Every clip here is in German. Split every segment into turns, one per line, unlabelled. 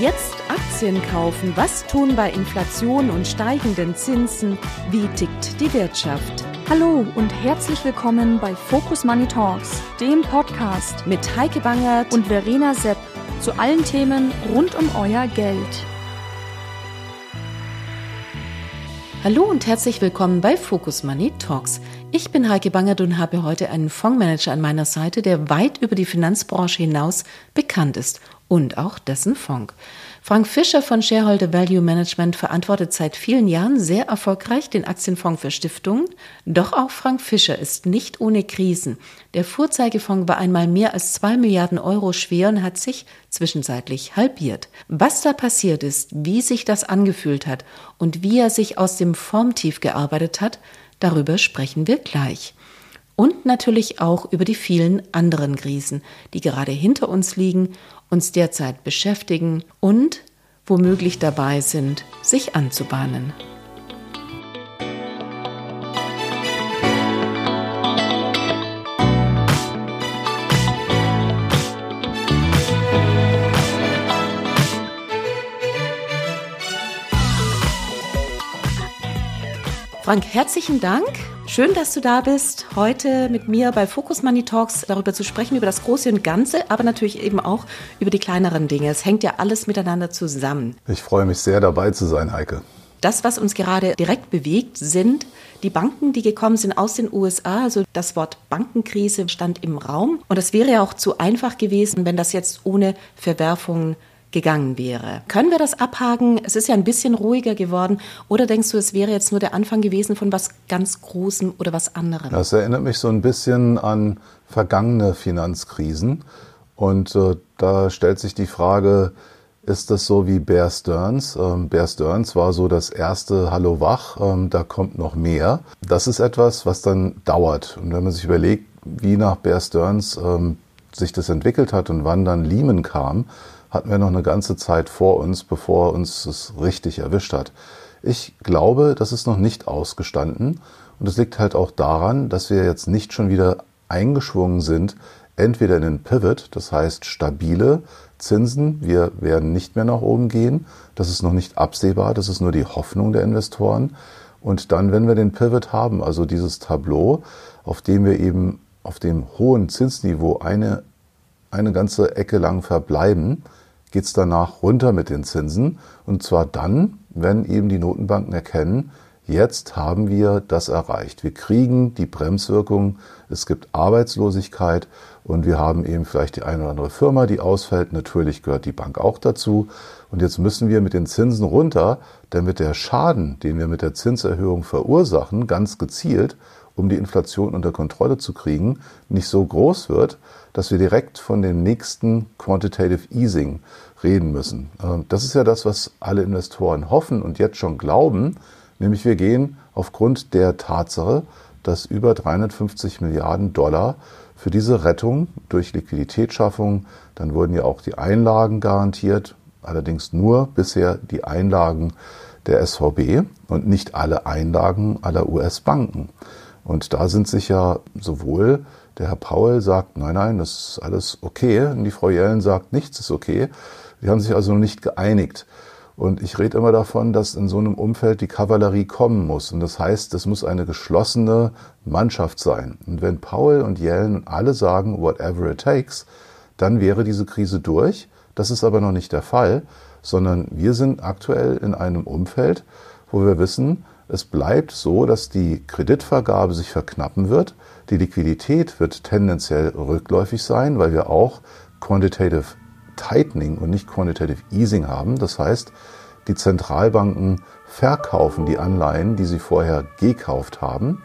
Jetzt Aktien kaufen. Was tun bei Inflation und steigenden Zinsen? Wie tickt die Wirtschaft?
Hallo und herzlich willkommen bei Focus Money Talks, dem Podcast
mit Heike Bangert
und Verena Sepp zu allen Themen rund um euer Geld.
Hallo und herzlich willkommen bei Focus Money Talks. Ich bin Heike Bangert und habe heute einen Fondsmanager an meiner Seite, der weit über die Finanzbranche hinaus bekannt ist und auch dessen Fonds. Frank Fischer von Shareholder Value Management verantwortet seit vielen Jahren sehr erfolgreich den Aktienfonds für Stiftungen. Doch auch Frank Fischer ist nicht ohne Krisen. Der Vorzeigefonds war einmal mehr als zwei Milliarden Euro schwer und hat sich zwischenzeitlich halbiert. Was da passiert ist, wie sich das angefühlt hat und wie er sich aus dem Formtief gearbeitet hat, darüber sprechen wir gleich und natürlich auch über die vielen anderen Krisen, die gerade hinter uns liegen uns derzeit beschäftigen und womöglich dabei sind, sich anzubahnen. Frank, herzlichen Dank. Schön, dass du da bist, heute mit mir bei Focus Money Talks darüber zu sprechen, über das Große und Ganze, aber natürlich eben auch über die kleineren Dinge. Es hängt ja alles miteinander zusammen.
Ich freue mich sehr, dabei zu sein, Heike.
Das, was uns gerade direkt bewegt, sind die Banken, die gekommen sind aus den USA. Also das Wort Bankenkrise stand im Raum. Und es wäre ja auch zu einfach gewesen, wenn das jetzt ohne Verwerfungen gegangen wäre. Können wir das abhaken? Es ist ja ein bisschen ruhiger geworden. Oder denkst du, es wäre jetzt nur der Anfang gewesen von was ganz Großem oder was anderem?
Das erinnert mich so ein bisschen an vergangene Finanzkrisen. Und äh, da stellt sich die Frage, ist das so wie Bear Stearns? Ähm, Bear Stearns war so das erste Hallo Wach, ähm, da kommt noch mehr. Das ist etwas, was dann dauert. Und wenn man sich überlegt, wie nach Bear Stearns ähm, sich das entwickelt hat und wann dann Lehman kam, hatten wir noch eine ganze Zeit vor uns, bevor uns es richtig erwischt hat. Ich glaube, das ist noch nicht ausgestanden. Und es liegt halt auch daran, dass wir jetzt nicht schon wieder eingeschwungen sind, entweder in den Pivot, das heißt stabile Zinsen, wir werden nicht mehr nach oben gehen, das ist noch nicht absehbar, das ist nur die Hoffnung der Investoren. Und dann, wenn wir den Pivot haben, also dieses Tableau, auf dem wir eben auf dem hohen Zinsniveau eine, eine ganze Ecke lang verbleiben, geht es danach runter mit den Zinsen. Und zwar dann, wenn eben die Notenbanken erkennen, jetzt haben wir das erreicht. Wir kriegen die Bremswirkung, es gibt Arbeitslosigkeit und wir haben eben vielleicht die eine oder andere Firma, die ausfällt. Natürlich gehört die Bank auch dazu. Und jetzt müssen wir mit den Zinsen runter, damit der Schaden, den wir mit der Zinserhöhung verursachen, ganz gezielt, um die Inflation unter Kontrolle zu kriegen, nicht so groß wird, dass wir direkt von dem nächsten Quantitative Easing reden müssen. Ähm, das ist ja das, was alle Investoren hoffen und jetzt schon glauben, nämlich wir gehen aufgrund der Tatsache, dass über 350 Milliarden Dollar für diese Rettung durch Liquiditätsschaffung, dann wurden ja auch die Einlagen garantiert, allerdings nur bisher die Einlagen der SVB und nicht alle Einlagen aller US-Banken. Und da sind sich ja sowohl der Herr Paul sagt, nein, nein, das ist alles okay. Und die Frau Jellen sagt, nichts ist okay. Die haben sich also noch nicht geeinigt. Und ich rede immer davon, dass in so einem Umfeld die Kavallerie kommen muss. Und das heißt, es muss eine geschlossene Mannschaft sein. Und wenn Paul und Jellen alle sagen, whatever it takes, dann wäre diese Krise durch. Das ist aber noch nicht der Fall, sondern wir sind aktuell in einem Umfeld, wo wir wissen, es bleibt so, dass die Kreditvergabe sich verknappen wird. Die Liquidität wird tendenziell rückläufig sein, weil wir auch Quantitative Tightening und nicht Quantitative Easing haben. Das heißt, die Zentralbanken verkaufen die Anleihen, die sie vorher gekauft haben.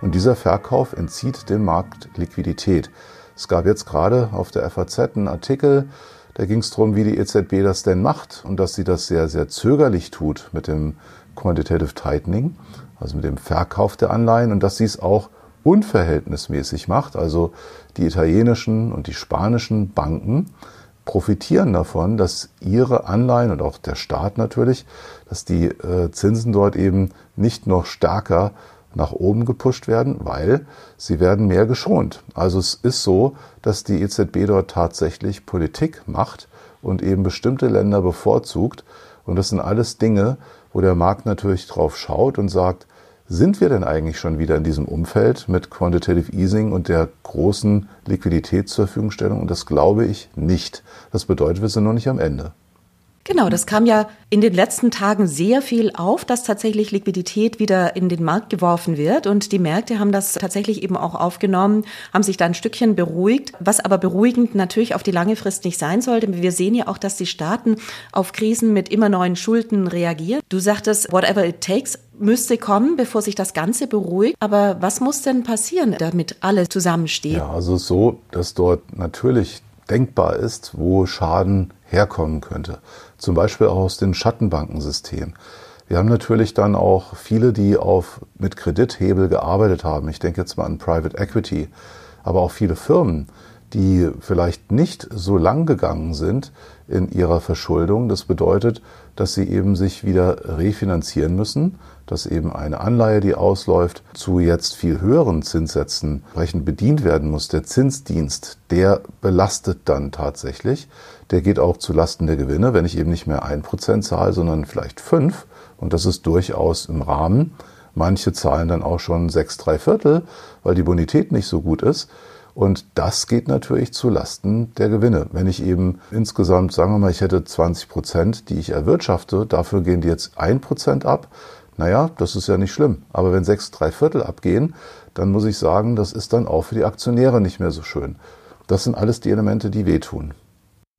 Und dieser Verkauf entzieht dem Markt Liquidität. Es gab jetzt gerade auf der FAZ einen Artikel, da ging es darum, wie die EZB das denn macht und dass sie das sehr, sehr zögerlich tut mit dem Quantitative Tightening, also mit dem Verkauf der Anleihen und dass sie es auch unverhältnismäßig macht. Also die italienischen und die spanischen Banken profitieren davon, dass ihre Anleihen und auch der Staat natürlich, dass die äh, Zinsen dort eben nicht noch stärker nach oben gepusht werden, weil sie werden mehr geschont. Also es ist so, dass die EZB dort tatsächlich Politik macht und eben bestimmte Länder bevorzugt. Und das sind alles Dinge, wo der Markt natürlich drauf schaut und sagt, sind wir denn eigentlich schon wieder in diesem Umfeld mit Quantitative Easing und der großen Liquidität zur Verfügungstellung? Und das glaube ich nicht. Das bedeutet, wir sind noch nicht am Ende.
Genau, das kam ja in den letzten Tagen sehr viel auf, dass tatsächlich Liquidität wieder in den Markt geworfen wird. Und die Märkte haben das tatsächlich eben auch aufgenommen, haben sich da ein Stückchen beruhigt, was aber beruhigend natürlich auf die lange Frist nicht sein sollte. Wir sehen ja auch, dass die Staaten auf Krisen mit immer neuen Schulden reagieren. Du sagtest, whatever it takes, müsste kommen, bevor sich das Ganze beruhigt. Aber was muss denn passieren, damit alle zusammenstehen?
Ja, also so, dass dort natürlich denkbar ist, wo Schaden herkommen könnte. Zum Beispiel auch aus dem Schattenbankensystem. Wir haben natürlich dann auch viele, die auf, mit Kredithebel gearbeitet haben. Ich denke jetzt mal an Private Equity, aber auch viele Firmen, die vielleicht nicht so lang gegangen sind in ihrer Verschuldung. Das bedeutet, dass sie eben sich wieder refinanzieren müssen, dass eben eine Anleihe, die ausläuft, zu jetzt viel höheren Zinssätzen entsprechend bedient werden muss. Der Zinsdienst, der belastet dann tatsächlich. Der geht auch zu Lasten der Gewinne, wenn ich eben nicht mehr ein Prozent zahle, sondern vielleicht fünf. Und das ist durchaus im Rahmen. Manche zahlen dann auch schon sechs, drei Viertel, weil die Bonität nicht so gut ist. Und das geht natürlich zu Lasten der Gewinne. Wenn ich eben insgesamt, sagen wir mal, ich hätte 20 Prozent, die ich erwirtschafte, dafür gehen die jetzt ein Prozent ab. Naja, das ist ja nicht schlimm. Aber wenn sechs, drei Viertel abgehen, dann muss ich sagen, das ist dann auch für die Aktionäre nicht mehr so schön. Das sind alles die Elemente, die wehtun.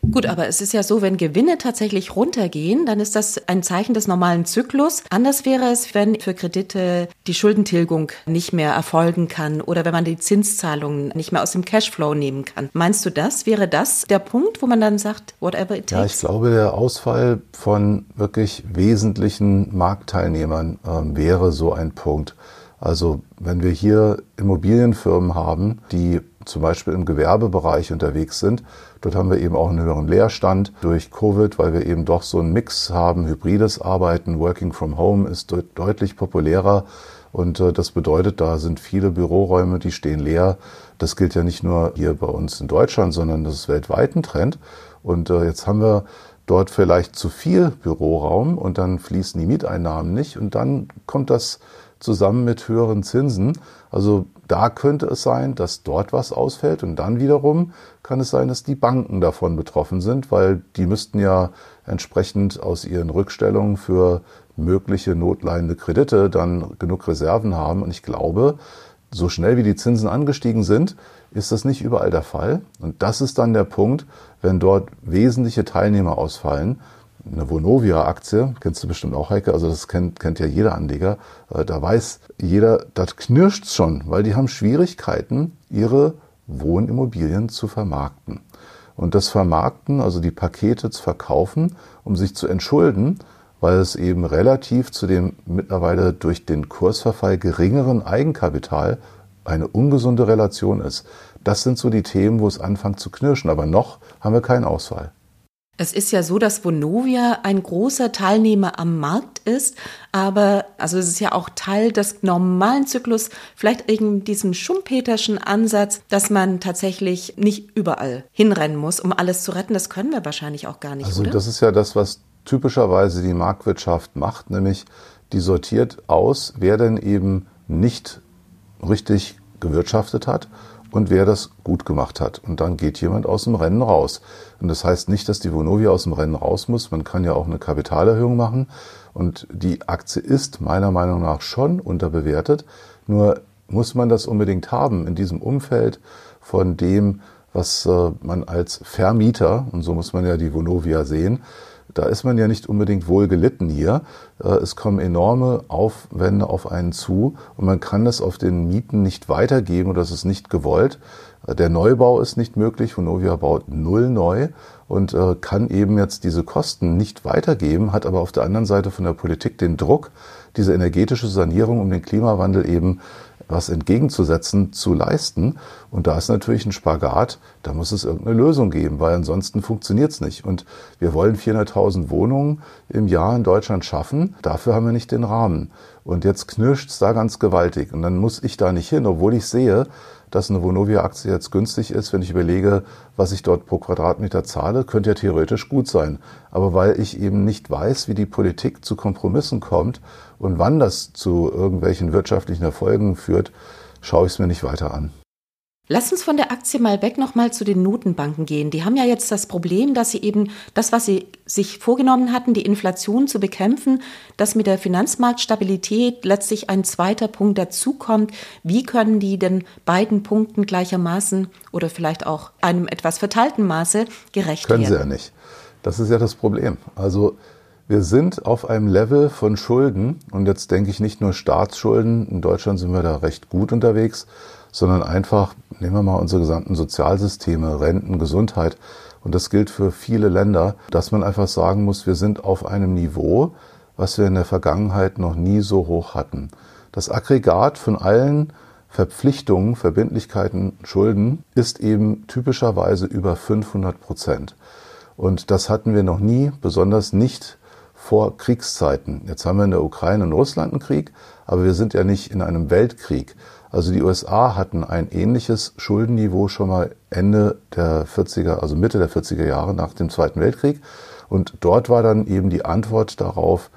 Gut, aber es ist ja so, wenn Gewinne tatsächlich runtergehen, dann ist das ein Zeichen des normalen Zyklus. Anders wäre es, wenn für Kredite die Schuldentilgung nicht mehr erfolgen kann oder wenn man die Zinszahlungen nicht mehr aus dem Cashflow nehmen kann. Meinst du das? Wäre das der Punkt, wo man dann sagt, whatever it takes?
Ja, ich glaube, der Ausfall von wirklich wesentlichen Marktteilnehmern äh, wäre so ein Punkt. Also wenn wir hier Immobilienfirmen haben, die zum Beispiel im Gewerbebereich unterwegs sind, dort haben wir eben auch einen höheren Leerstand durch Covid, weil wir eben doch so einen Mix haben, hybrides Arbeiten, Working from Home ist de deutlich populärer. Und äh, das bedeutet, da sind viele Büroräume, die stehen leer. Das gilt ja nicht nur hier bei uns in Deutschland, sondern das ist weltweit ein Trend. Und äh, jetzt haben wir dort vielleicht zu viel Büroraum und dann fließen die Mieteinnahmen nicht und dann kommt das zusammen mit höheren Zinsen. Also da könnte es sein, dass dort was ausfällt und dann wiederum kann es sein, dass die Banken davon betroffen sind, weil die müssten ja entsprechend aus ihren Rückstellungen für mögliche notleidende Kredite dann genug Reserven haben. Und ich glaube, so schnell wie die Zinsen angestiegen sind, ist das nicht überall der Fall. Und das ist dann der Punkt, wenn dort wesentliche Teilnehmer ausfallen, eine Vonovia-Aktie, kennst du bestimmt auch, Heike, also das kennt, kennt ja jeder Anleger, äh, da weiß jeder, das knirscht schon, weil die haben Schwierigkeiten, ihre Wohnimmobilien zu vermarkten. Und das Vermarkten, also die Pakete zu verkaufen, um sich zu entschulden, weil es eben relativ zu dem mittlerweile durch den Kursverfall geringeren Eigenkapital eine ungesunde Relation ist. Das sind so die Themen, wo es anfängt zu knirschen. Aber noch haben wir keinen Ausfall.
Es ist ja so, dass Vonovia ein großer Teilnehmer am Markt ist, aber also es ist ja auch Teil des normalen Zyklus, vielleicht eben diesen schumpeterschen Ansatz, dass man tatsächlich nicht überall hinrennen muss, um alles zu retten. Das können wir wahrscheinlich auch gar nicht.
Also
oder?
das ist ja das, was typischerweise die Marktwirtschaft macht, nämlich die sortiert aus, wer denn eben nicht richtig gewirtschaftet hat und wer das gut gemacht hat. Und dann geht jemand aus dem Rennen raus. Und das heißt nicht, dass die Vonovia aus dem Rennen raus muss. Man kann ja auch eine Kapitalerhöhung machen. Und die Aktie ist meiner Meinung nach schon unterbewertet. Nur muss man das unbedingt haben in diesem Umfeld von dem, was äh, man als Vermieter, und so muss man ja die Vonovia sehen, da ist man ja nicht unbedingt wohl gelitten hier. Äh, es kommen enorme Aufwände auf einen zu und man kann das auf den Mieten nicht weitergeben oder es ist nicht gewollt. Äh, der Neubau ist nicht möglich. Vonovia baut null neu und äh, kann eben jetzt diese Kosten nicht weitergeben, hat aber auf der anderen Seite von der Politik den Druck, diese energetische Sanierung um den Klimawandel eben was entgegenzusetzen, zu leisten. Und da ist natürlich ein Spagat, da muss es irgendeine Lösung geben, weil ansonsten funktioniert es nicht. Und wir wollen 400.000 Wohnungen im Jahr in Deutschland schaffen, dafür haben wir nicht den Rahmen. Und jetzt knirscht es da ganz gewaltig. Und dann muss ich da nicht hin, obwohl ich sehe, dass eine Vonovia-Aktie jetzt günstig ist, wenn ich überlege, was ich dort pro Quadratmeter zahle, könnte ja theoretisch gut sein. Aber weil ich eben nicht weiß, wie die Politik zu Kompromissen kommt und wann das zu irgendwelchen wirtschaftlichen Erfolgen führt, schaue ich es mir nicht weiter an.
Lass uns von der Aktie mal weg nochmal zu den Notenbanken gehen. Die haben ja jetzt das Problem, dass sie eben das, was sie sich vorgenommen hatten, die Inflation zu bekämpfen, dass mit der Finanzmarktstabilität letztlich ein zweiter Punkt dazukommt. Wie können die denn beiden Punkten gleichermaßen oder vielleicht auch einem etwas verteilten Maße gerecht
können
werden?
Können sie ja nicht. Das ist ja das Problem. Also wir sind auf einem Level von Schulden und jetzt denke ich nicht nur Staatsschulden. In Deutschland sind wir da recht gut unterwegs sondern einfach, nehmen wir mal unsere gesamten Sozialsysteme, Renten, Gesundheit, und das gilt für viele Länder, dass man einfach sagen muss, wir sind auf einem Niveau, was wir in der Vergangenheit noch nie so hoch hatten. Das Aggregat von allen Verpflichtungen, Verbindlichkeiten, Schulden ist eben typischerweise über 500 Prozent. Und das hatten wir noch nie, besonders nicht vor Kriegszeiten. Jetzt haben wir in der Ukraine und Russland einen Krieg, aber wir sind ja nicht in einem Weltkrieg. Also die USA hatten ein ähnliches Schuldenniveau schon mal Ende der 40er, also Mitte der 40er Jahre nach dem Zweiten Weltkrieg. Und dort war dann eben die Antwort darauf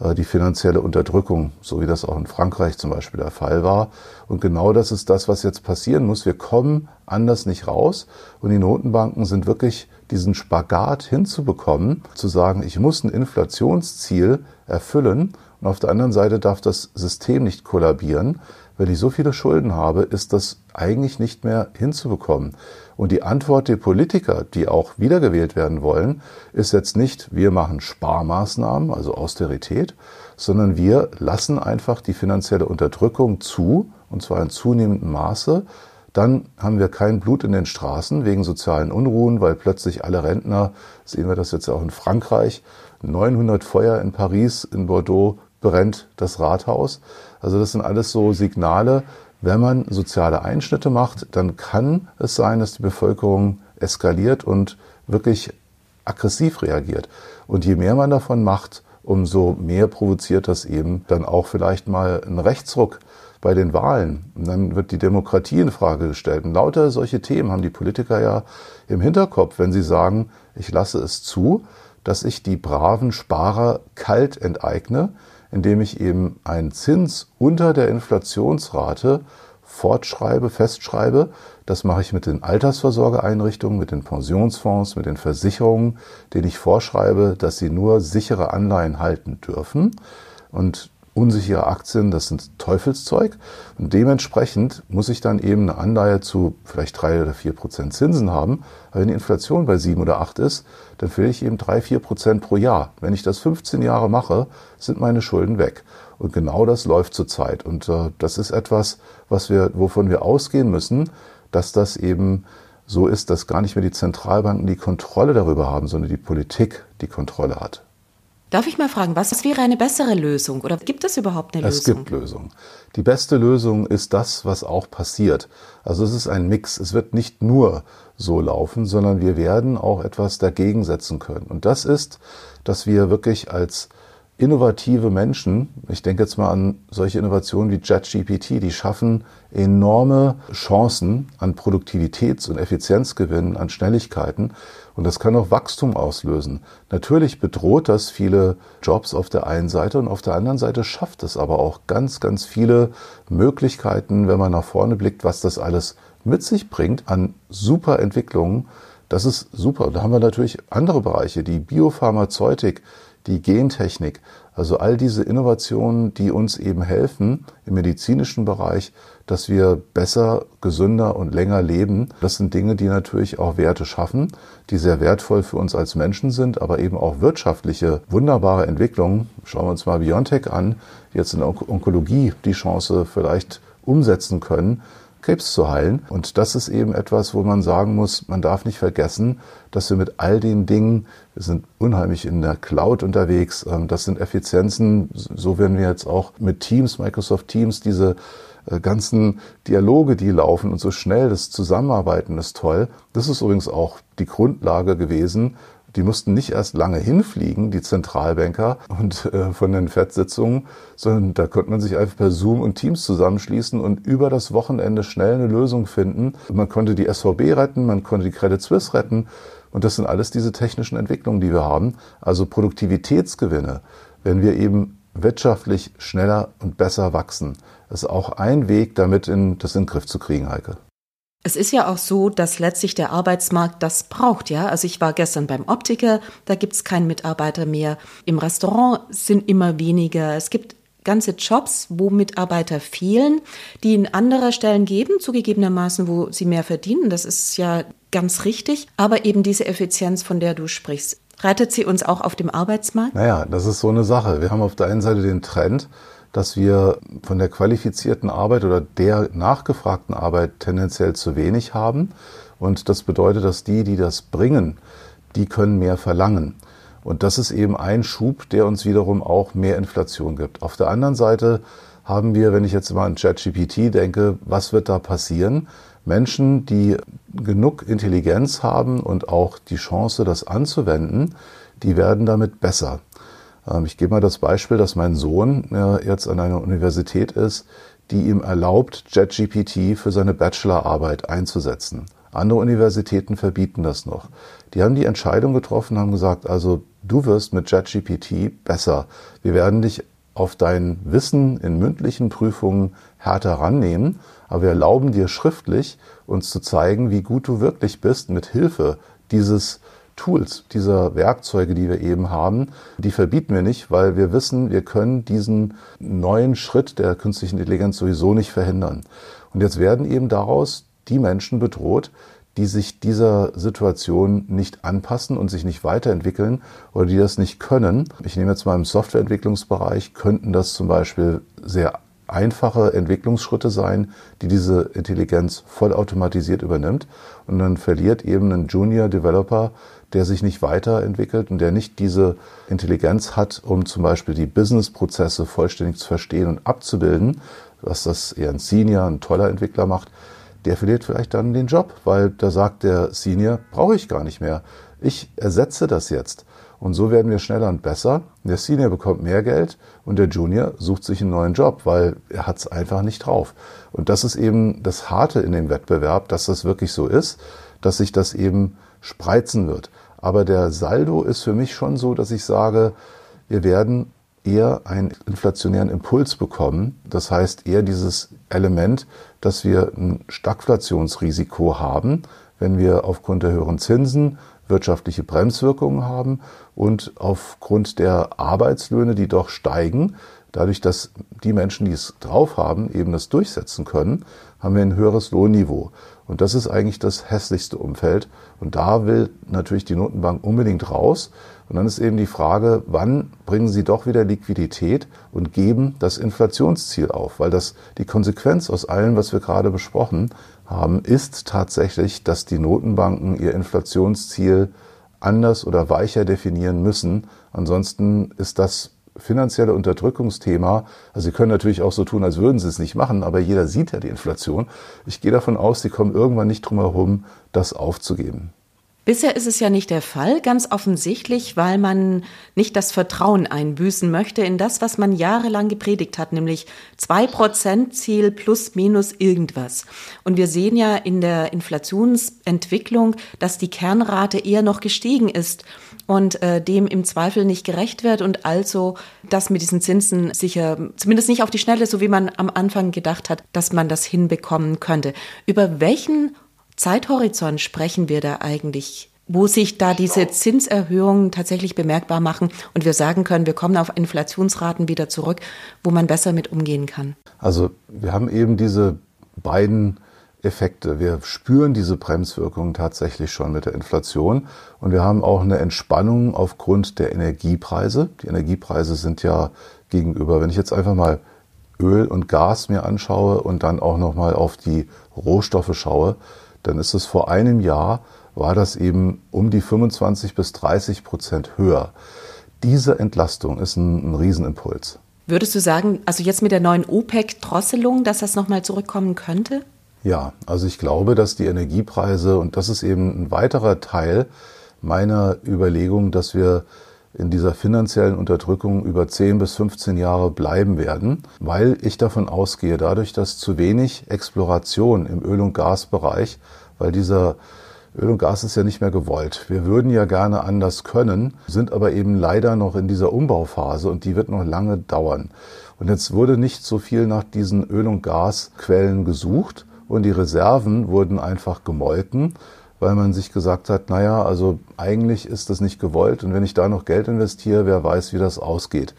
äh, die finanzielle Unterdrückung, so wie das auch in Frankreich zum Beispiel der Fall war. Und genau das ist das, was jetzt passieren muss. Wir kommen anders nicht raus. Und die Notenbanken sind wirklich diesen Spagat hinzubekommen, zu sagen, ich muss ein Inflationsziel erfüllen. Und auf der anderen Seite darf das System nicht kollabieren wenn ich so viele Schulden habe, ist das eigentlich nicht mehr hinzubekommen. Und die Antwort der Politiker, die auch wiedergewählt werden wollen, ist jetzt nicht, wir machen Sparmaßnahmen, also Austerität, sondern wir lassen einfach die finanzielle Unterdrückung zu, und zwar in zunehmendem Maße. Dann haben wir kein Blut in den Straßen wegen sozialen Unruhen, weil plötzlich alle Rentner, sehen wir das jetzt auch in Frankreich, 900 Feuer in Paris, in Bordeaux, brennt das Rathaus. Also das sind alles so Signale, wenn man soziale Einschnitte macht, dann kann es sein, dass die Bevölkerung eskaliert und wirklich aggressiv reagiert. Und je mehr man davon macht, umso mehr provoziert das eben dann auch vielleicht mal einen Rechtsruck bei den Wahlen. Und dann wird die Demokratie in Frage gestellt. Und lauter solche Themen haben die Politiker ja im Hinterkopf, wenn sie sagen, ich lasse es zu, dass ich die braven Sparer kalt enteigne, indem ich eben einen Zins unter der Inflationsrate fortschreibe, festschreibe. Das mache ich mit den Altersvorsorgeeinrichtungen, mit den Pensionsfonds, mit den Versicherungen, denen ich vorschreibe, dass sie nur sichere Anleihen halten dürfen. Und unsichere Aktien, das sind Teufelszeug. Und dementsprechend muss ich dann eben eine Anleihe zu vielleicht drei oder vier Prozent Zinsen haben. Aber wenn die Inflation bei sieben oder acht ist, dann verliere ich eben drei, vier Prozent pro Jahr. Wenn ich das 15 Jahre mache, sind meine Schulden weg. Und genau das läuft zurzeit. Und äh, das ist etwas, was wir, wovon wir ausgehen müssen, dass das eben so ist, dass gar nicht mehr die Zentralbanken die Kontrolle darüber haben, sondern die Politik die Kontrolle hat.
Darf ich mal fragen, was wäre eine bessere Lösung oder gibt es überhaupt eine
es
Lösung?
Es gibt Lösungen. Die beste Lösung ist das, was auch passiert. Also es ist ein Mix. Es wird nicht nur so laufen, sondern wir werden auch etwas dagegen setzen können. Und das ist, dass wir wirklich als innovative Menschen, ich denke jetzt mal an solche Innovationen wie JetGPT, die schaffen enorme Chancen an Produktivitäts- und Effizienzgewinnen, an Schnelligkeiten. Und das kann auch Wachstum auslösen. Natürlich bedroht das viele Jobs auf der einen Seite und auf der anderen Seite schafft es aber auch ganz, ganz viele Möglichkeiten, wenn man nach vorne blickt, was das alles mit sich bringt an super Entwicklungen. Das ist super. Da haben wir natürlich andere Bereiche, die Biopharmazeutik, die Gentechnik, also all diese Innovationen, die uns eben helfen im medizinischen Bereich, dass wir besser, gesünder und länger leben. Das sind Dinge, die natürlich auch Werte schaffen, die sehr wertvoll für uns als Menschen sind, aber eben auch wirtschaftliche, wunderbare Entwicklungen. Schauen wir uns mal Biontech an, jetzt in der Onkologie die Chance vielleicht umsetzen können, Krebs zu heilen. Und das ist eben etwas, wo man sagen muss, man darf nicht vergessen, dass wir mit all den Dingen, wir sind unheimlich in der Cloud unterwegs, ähm, das sind Effizienzen, so werden wir jetzt auch mit Teams, Microsoft Teams, diese äh, ganzen Dialoge, die laufen und so schnell das Zusammenarbeiten ist toll. Das ist übrigens auch die Grundlage gewesen, Die mussten nicht erst lange hinfliegen, die Zentralbanker und äh, von den FED-Sitzungen, sondern da konnte man sich einfach per Zoom und Teams zusammenschließen und über das Wochenende schnell eine Lösung finden. Man konnte die SVB retten, man konnte die Credit Suisse retten. Und das sind alles diese technischen Entwicklungen, die wir haben. Also Produktivitätsgewinne, wenn wir eben wirtschaftlich schneller und besser wachsen. Das ist auch ein Weg, damit in, das in den Griff zu kriegen, Heike.
Es ist ja auch so, dass letztlich der Arbeitsmarkt das braucht, ja. Also ich war gestern beim Optiker, da gibt es keinen Mitarbeiter mehr. Im Restaurant sind immer weniger. Es gibt ganze Jobs, wo Mitarbeiter fehlen, die in anderer Stellen geben, zugegebenermaßen, wo sie mehr verdienen. Das ist ja ganz richtig. Aber eben diese Effizienz, von der du sprichst, rettet sie uns auch auf dem Arbeitsmarkt?
Naja, das ist so eine Sache. Wir haben auf der einen Seite den Trend, dass wir von der qualifizierten Arbeit oder der nachgefragten Arbeit tendenziell zu wenig haben. Und das bedeutet, dass die, die das bringen, die können mehr verlangen. Und das ist eben ein Schub, der uns wiederum auch mehr Inflation gibt. Auf der anderen Seite haben wir, wenn ich jetzt mal an ChatGPT denke, was wird da passieren? Menschen, die genug Intelligenz haben und auch die Chance, das anzuwenden, die werden damit besser. Ähm, ich gebe mal das Beispiel, dass mein Sohn jetzt an einer Universität ist, die ihm erlaubt, JetGPT für seine Bachelorarbeit einzusetzen. Andere Universitäten verbieten das noch. Die haben die Entscheidung getroffen, haben gesagt, also du wirst mit JetGPT besser. Wir werden dich auf dein Wissen in mündlichen Prüfungen härter rannehmen, aber wir erlauben dir schriftlich uns zu zeigen, wie gut du wirklich bist mit Hilfe dieses Tools, dieser Werkzeuge, die wir eben haben, die verbieten wir nicht, weil wir wissen, wir können diesen neuen Schritt der künstlichen Intelligenz sowieso nicht verhindern. Und jetzt werden eben daraus die Menschen bedroht, die sich dieser Situation nicht anpassen und sich nicht weiterentwickeln oder die das nicht können. Ich nehme jetzt mal im Softwareentwicklungsbereich, könnten das zum Beispiel sehr einfache Entwicklungsschritte sein, die diese Intelligenz vollautomatisiert übernimmt. Und dann verliert eben ein Junior Developer, der sich nicht weiterentwickelt und der nicht diese Intelligenz hat, um zum Beispiel die Businessprozesse vollständig zu verstehen und abzubilden, was das eher ein Senior, ein toller Entwickler macht, der verliert vielleicht dann den Job, weil da sagt der Senior, brauche ich gar nicht mehr. Ich ersetze das jetzt. Und so werden wir schneller und besser. Der Senior bekommt mehr Geld und der Junior sucht sich einen neuen Job, weil er hat es einfach nicht drauf. Und das ist eben das Harte in dem Wettbewerb, dass das wirklich so ist, dass sich das eben spreizen wird. Aber der Saldo ist für mich schon so, dass ich sage, wir werden eher einen inflationären Impuls bekommen. Das heißt eher dieses Element, dass wir ein Stagflationsrisiko haben, wenn wir aufgrund der höheren Zinsen wirtschaftliche Bremswirkungen haben und aufgrund der Arbeitslöhne, die doch steigen, dadurch, dass die Menschen, die es drauf haben, eben das durchsetzen können, haben wir ein höheres Lohnniveau. Und das ist eigentlich das hässlichste Umfeld. Und da will natürlich die Notenbank unbedingt raus. Und dann ist eben die Frage, wann bringen sie doch wieder Liquidität und geben das Inflationsziel auf? Weil das die Konsequenz aus allem, was wir gerade besprochen haben, ist tatsächlich, dass die Notenbanken ihr Inflationsziel anders oder weicher definieren müssen. Ansonsten ist das finanzielle Unterdrückungsthema, also Sie können natürlich auch so tun, als würden Sie es nicht machen, aber jeder sieht ja die Inflation. Ich gehe davon aus, Sie kommen irgendwann nicht drum herum, das aufzugeben.
Bisher ist es ja nicht der Fall, ganz offensichtlich, weil man nicht das Vertrauen einbüßen möchte in das, was man jahrelang gepredigt hat, nämlich zwei Prozent Ziel plus minus irgendwas. Und wir sehen ja in der Inflationsentwicklung, dass die Kernrate eher noch gestiegen ist und äh, dem im Zweifel nicht gerecht wird und also das mit diesen Zinsen sicher, zumindest nicht auf die Schnelle, so wie man am Anfang gedacht hat, dass man das hinbekommen könnte. Über welchen Zeithorizont sprechen wir da eigentlich? Wo sich da diese Zinserhöhungen tatsächlich bemerkbar machen und wir sagen können, wir kommen auf Inflationsraten wieder zurück, wo man besser mit umgehen kann?
Also wir haben eben diese beiden Effekte. Wir spüren diese Bremswirkungen tatsächlich schon mit der Inflation und wir haben auch eine Entspannung aufgrund der Energiepreise. Die Energiepreise sind ja gegenüber, wenn ich jetzt einfach mal Öl und Gas mir anschaue und dann auch noch mal auf die Rohstoffe schaue, dann ist es vor einem Jahr, war das eben um die 25 bis 30 Prozent höher. Diese Entlastung ist ein, ein Riesenimpuls.
Würdest du sagen, also jetzt mit der neuen OPEC-Drosselung, dass das nochmal zurückkommen könnte?
Ja, also ich glaube, dass die Energiepreise, und das ist eben ein weiterer Teil meiner Überlegung, dass wir in dieser finanziellen Unterdrückung über 10 bis 15 Jahre bleiben werden, weil ich davon ausgehe, dadurch, dass zu wenig Exploration im Öl- und Gasbereich, weil dieser Öl und Gas ist ja nicht mehr gewollt. Wir würden ja gerne anders können, sind aber eben leider noch in dieser Umbauphase und die wird noch lange dauern. Und jetzt wurde nicht so viel nach diesen Öl- und Gasquellen gesucht und die Reserven wurden einfach gemolken weil man sich gesagt hat, naja, also eigentlich ist das nicht gewollt und wenn ich da noch Geld investiere, wer weiß, wie das ausgeht.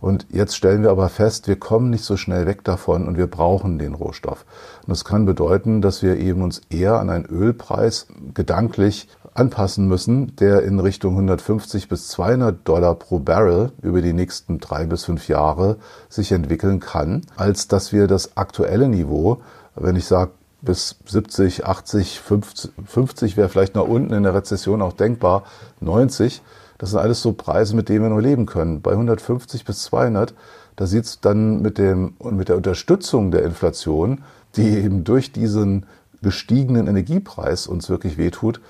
Und jetzt stellen wir aber fest, wir kommen nicht so schnell weg davon und wir brauchen den Rohstoff. Und das kann bedeuten, dass wir eben uns eher an einen Ölpreis gedanklich anpassen müssen, der in Richtung 150 bis 200 Dollar pro Barrel über die nächsten drei bis fünf Jahre sich entwickeln kann, als dass wir das aktuelle Niveau, wenn ich sage, bis 70, 80, 50, 50 wäre vielleicht noch unten in der Rezession auch denkbar, 90. Das sind alles so Preise, mit denen wir nur leben können. Bei 150 bis 200, da sieht es dann mit, dem, mit der Unterstützung der Inflation, die eben durch diesen gestiegenen Energiepreis uns wirklich wehtut,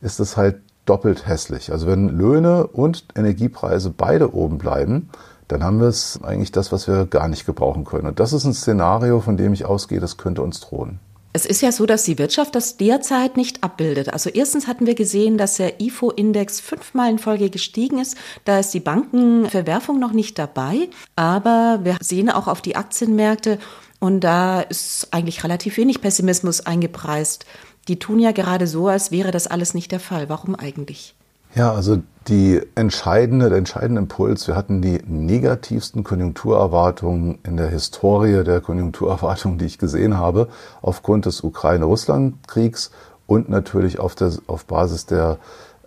ist es halt doppelt hässlich. Also wenn Löhne und Energiepreise beide oben bleiben, dann haben wir es eigentlich das, was wir gar nicht gebrauchen können. Und das ist ein Szenario, von dem ich ausgehe, das könnte uns drohen.
Es ist ja so, dass die Wirtschaft das derzeit nicht abbildet. Also erstens hatten wir gesehen, dass der IFO-Index fünfmal in Folge gestiegen ist. Da ist die Bankenverwerfung noch nicht dabei. Aber wir sehen auch auf die Aktienmärkte und da ist eigentlich relativ wenig Pessimismus eingepreist. Die tun ja gerade so, als wäre das alles nicht der Fall. Warum eigentlich?
Ja, also die entscheidende, der entscheidende Impuls, wir hatten die negativsten Konjunkturerwartungen in der Historie der Konjunkturerwartungen, die ich gesehen habe, aufgrund des Ukraine-Russland-Kriegs und natürlich auf, der, auf Basis der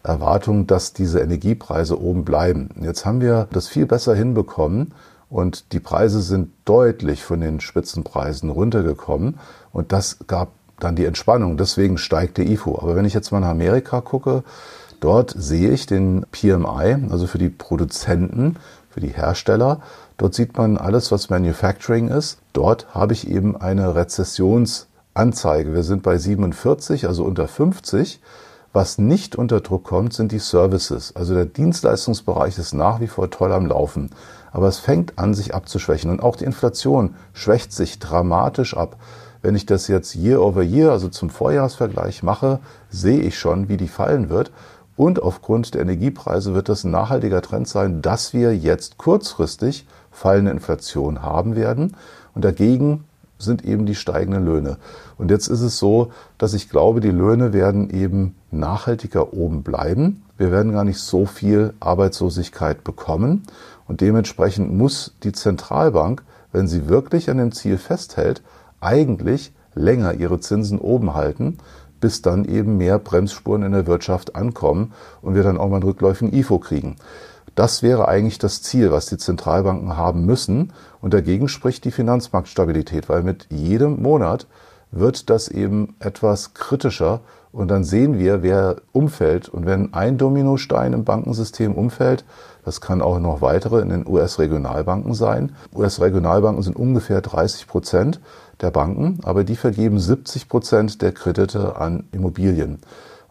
Erwartung, dass diese Energiepreise oben bleiben. Jetzt haben wir das viel besser hinbekommen und die Preise sind deutlich von den Spitzenpreisen runtergekommen und das gab dann die Entspannung. Deswegen steigt der IFO. Aber wenn ich jetzt mal nach Amerika gucke, Dort sehe ich den PMI, also für die Produzenten, für die Hersteller. Dort sieht man alles, was Manufacturing ist. Dort habe ich eben eine Rezessionsanzeige. Wir sind bei 47, also unter 50. Was nicht unter Druck kommt, sind die Services. Also der Dienstleistungsbereich ist nach wie vor toll am Laufen. Aber es fängt an, sich abzuschwächen. Und auch die Inflation schwächt sich dramatisch ab. Wenn ich das jetzt Year over Year, also zum Vorjahresvergleich mache, sehe ich schon, wie die fallen wird. Und aufgrund der Energiepreise wird das ein nachhaltiger Trend sein, dass wir jetzt kurzfristig fallende Inflation haben werden. Und dagegen sind eben die steigenden Löhne. Und jetzt ist es so, dass ich glaube, die Löhne werden eben nachhaltiger oben bleiben. Wir werden gar nicht so viel Arbeitslosigkeit bekommen. Und dementsprechend muss die Zentralbank, wenn sie wirklich an dem Ziel festhält, eigentlich länger ihre Zinsen oben halten, bis dann eben mehr Bremsspuren in der Wirtschaft ankommen und wir dann auch mal einen rückläufigen IFO kriegen. Das wäre eigentlich das Ziel, was die Zentralbanken haben müssen. Und dagegen spricht die Finanzmarktstabilität, weil mit jedem Monat wird das eben etwas kritischer. Und dann sehen wir, wer umfällt. Und wenn ein Dominostein im Bankensystem umfällt, das kann auch noch weitere in den US-Regionalbanken sein. US-Regionalbanken sind ungefähr 30 Prozent der Banken, aber die vergeben 70 Prozent der Kredite an Immobilien.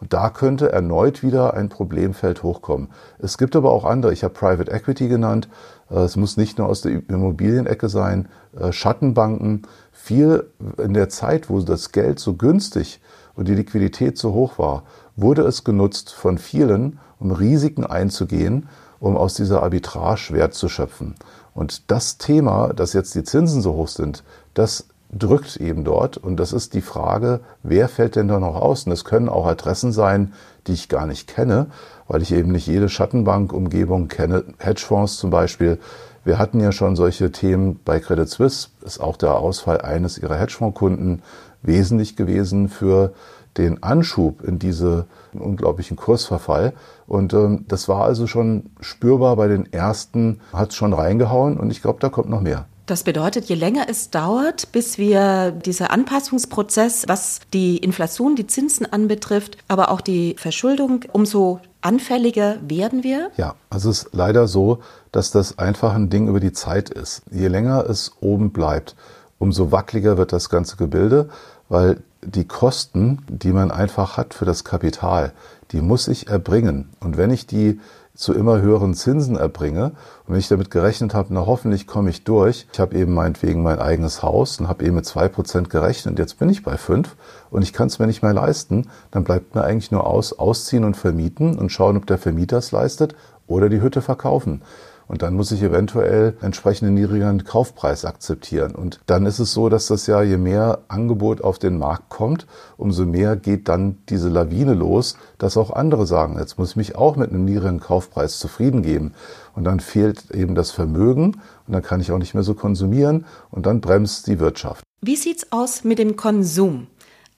Und da könnte erneut wieder ein Problemfeld hochkommen. Es gibt aber auch andere. Ich habe Private Equity genannt. Äh, es muss nicht nur aus der Immobilienecke sein. Äh, Schattenbanken. Viel in der Zeit, wo das Geld so günstig und die Liquidität so hoch war, wurde es genutzt von vielen, um Risiken einzugehen, um aus dieser Arbitrage Wert zu schöpfen. Und das Thema, dass jetzt die Zinsen so hoch sind, das drückt eben dort. Und das ist die Frage, wer fällt denn da noch aus? Und es können auch Adressen sein, die ich gar nicht kenne, weil ich eben nicht jede Schattenbank-Umgebung kenne. Hedgefonds zum Beispiel. Wir hatten ja schon solche Themen bei Credit Suisse. Ist auch der Ausfall eines ihrer Hedgefondskunden wesentlich gewesen für den Anschub in diese unglaublichen Kursverfall. Und ähm, das war also schon spürbar bei den ersten, hat es schon reingehauen und ich glaube, da kommt noch mehr.
Das bedeutet, je länger es dauert, bis wir dieser Anpassungsprozess, was die Inflation, die Zinsen anbetrifft, aber auch die Verschuldung, umso anfälliger werden wir?
Ja, also es ist leider so, dass das einfach ein Ding über die Zeit ist. Je länger es oben bleibt, umso wackeliger wird das ganze Gebilde, weil die Kosten, die man einfach hat für das Kapital, die muss ich erbringen. Und wenn ich die zu immer höheren Zinsen erbringe. Und wenn ich damit gerechnet habe, na hoffentlich komme ich durch. Ich habe eben meinetwegen mein eigenes Haus und habe eben mit zwei Prozent gerechnet. Jetzt bin ich bei fünf und ich kann es mir nicht mehr leisten. Dann bleibt mir eigentlich nur aus, ausziehen und vermieten und schauen, ob der Vermieter es leistet oder die Hütte verkaufen. Und dann muss ich eventuell entsprechenden niedrigeren Kaufpreis akzeptieren. Und dann ist es so, dass das ja, je mehr Angebot auf den Markt kommt, umso mehr geht dann diese Lawine los, dass auch andere sagen, jetzt muss ich mich auch mit einem niedrigen Kaufpreis zufrieden geben. Und dann fehlt eben das Vermögen und dann kann ich auch nicht mehr so konsumieren und dann bremst die Wirtschaft.
Wie sieht's aus mit dem Konsum?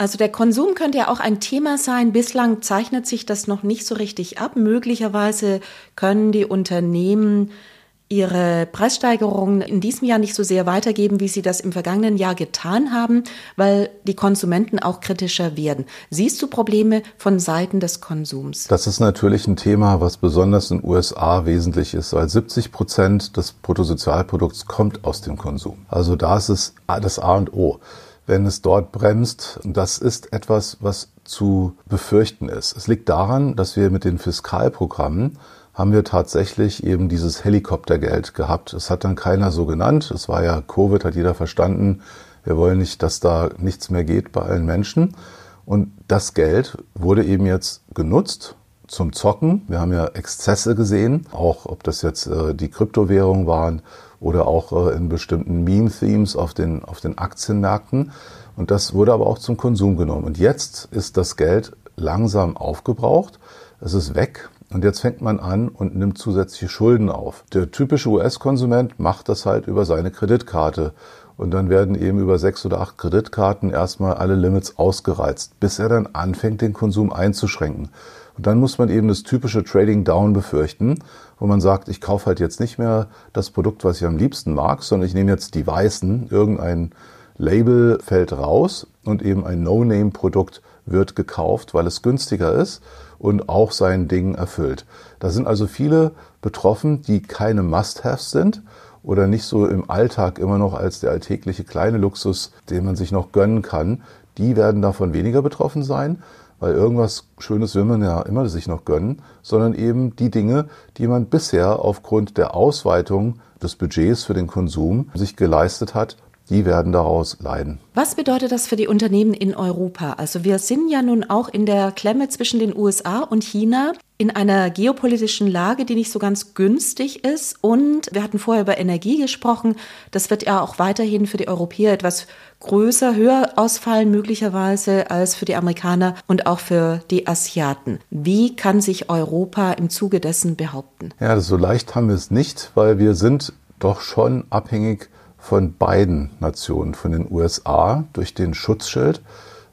Also der Konsum könnte ja auch ein Thema sein. Bislang zeichnet sich das noch nicht so richtig ab. Möglicherweise können die Unternehmen ihre Preissteigerungen in diesem Jahr nicht so sehr weitergeben, wie sie das im vergangenen Jahr getan haben, weil die Konsumenten auch kritischer werden. Siehst du Probleme von Seiten des Konsums?
Das ist natürlich ein Thema, was besonders in den USA wesentlich ist, weil 70 Prozent des Bruttosozialprodukts kommt aus dem Konsum. Also da ist es das A und O wenn es dort bremst. Das ist etwas, was zu befürchten ist. Es liegt daran, dass wir mit den Fiskalprogrammen haben wir tatsächlich eben dieses Helikoptergeld gehabt. Es hat dann keiner so genannt. Es war ja Covid, hat jeder verstanden. Wir wollen nicht, dass da nichts mehr geht bei allen Menschen. Und das Geld wurde eben jetzt genutzt zum Zocken. Wir haben ja Exzesse gesehen, auch ob das jetzt äh, die Kryptowährungen waren oder auch äh, in bestimmten Meme-Themes auf den, auf den Aktienmärkten. Und das wurde aber auch zum Konsum genommen. Und jetzt ist das Geld langsam aufgebraucht. Es ist weg. Und jetzt fängt man an und nimmt zusätzliche Schulden auf. Der typische US-Konsument macht das halt über seine Kreditkarte. Und dann werden eben über sechs oder acht Kreditkarten erstmal alle Limits ausgereizt, bis er dann anfängt, den Konsum einzuschränken. Und dann muss man eben das typische Trading Down befürchten, wo man sagt, ich kaufe halt jetzt nicht mehr das Produkt, was ich am liebsten mag, sondern ich nehme jetzt die Weißen, irgendein Label fällt raus und eben ein No-Name-Produkt wird gekauft, weil es günstiger ist und auch sein Ding erfüllt. Da sind also viele betroffen, die keine Must-Haves sind oder nicht so im Alltag immer noch als der alltägliche kleine Luxus, den man sich noch gönnen kann. Die werden davon weniger betroffen sein weil irgendwas Schönes will man ja immer sich noch gönnen, sondern eben die Dinge, die man bisher aufgrund der Ausweitung des Budgets für den Konsum sich geleistet hat, die werden daraus leiden.
Was bedeutet das für die Unternehmen in Europa? Also wir sind ja nun auch in der Klemme zwischen den USA und China in einer geopolitischen Lage, die nicht so ganz günstig ist. Und wir hatten vorher über Energie gesprochen. Das wird ja auch weiterhin für die Europäer etwas größer, höher ausfallen möglicherweise als für die Amerikaner und auch für die Asiaten. Wie kann sich Europa im Zuge dessen behaupten?
Ja, so leicht haben wir es nicht, weil wir sind doch schon abhängig von beiden Nationen, von den USA durch den Schutzschild,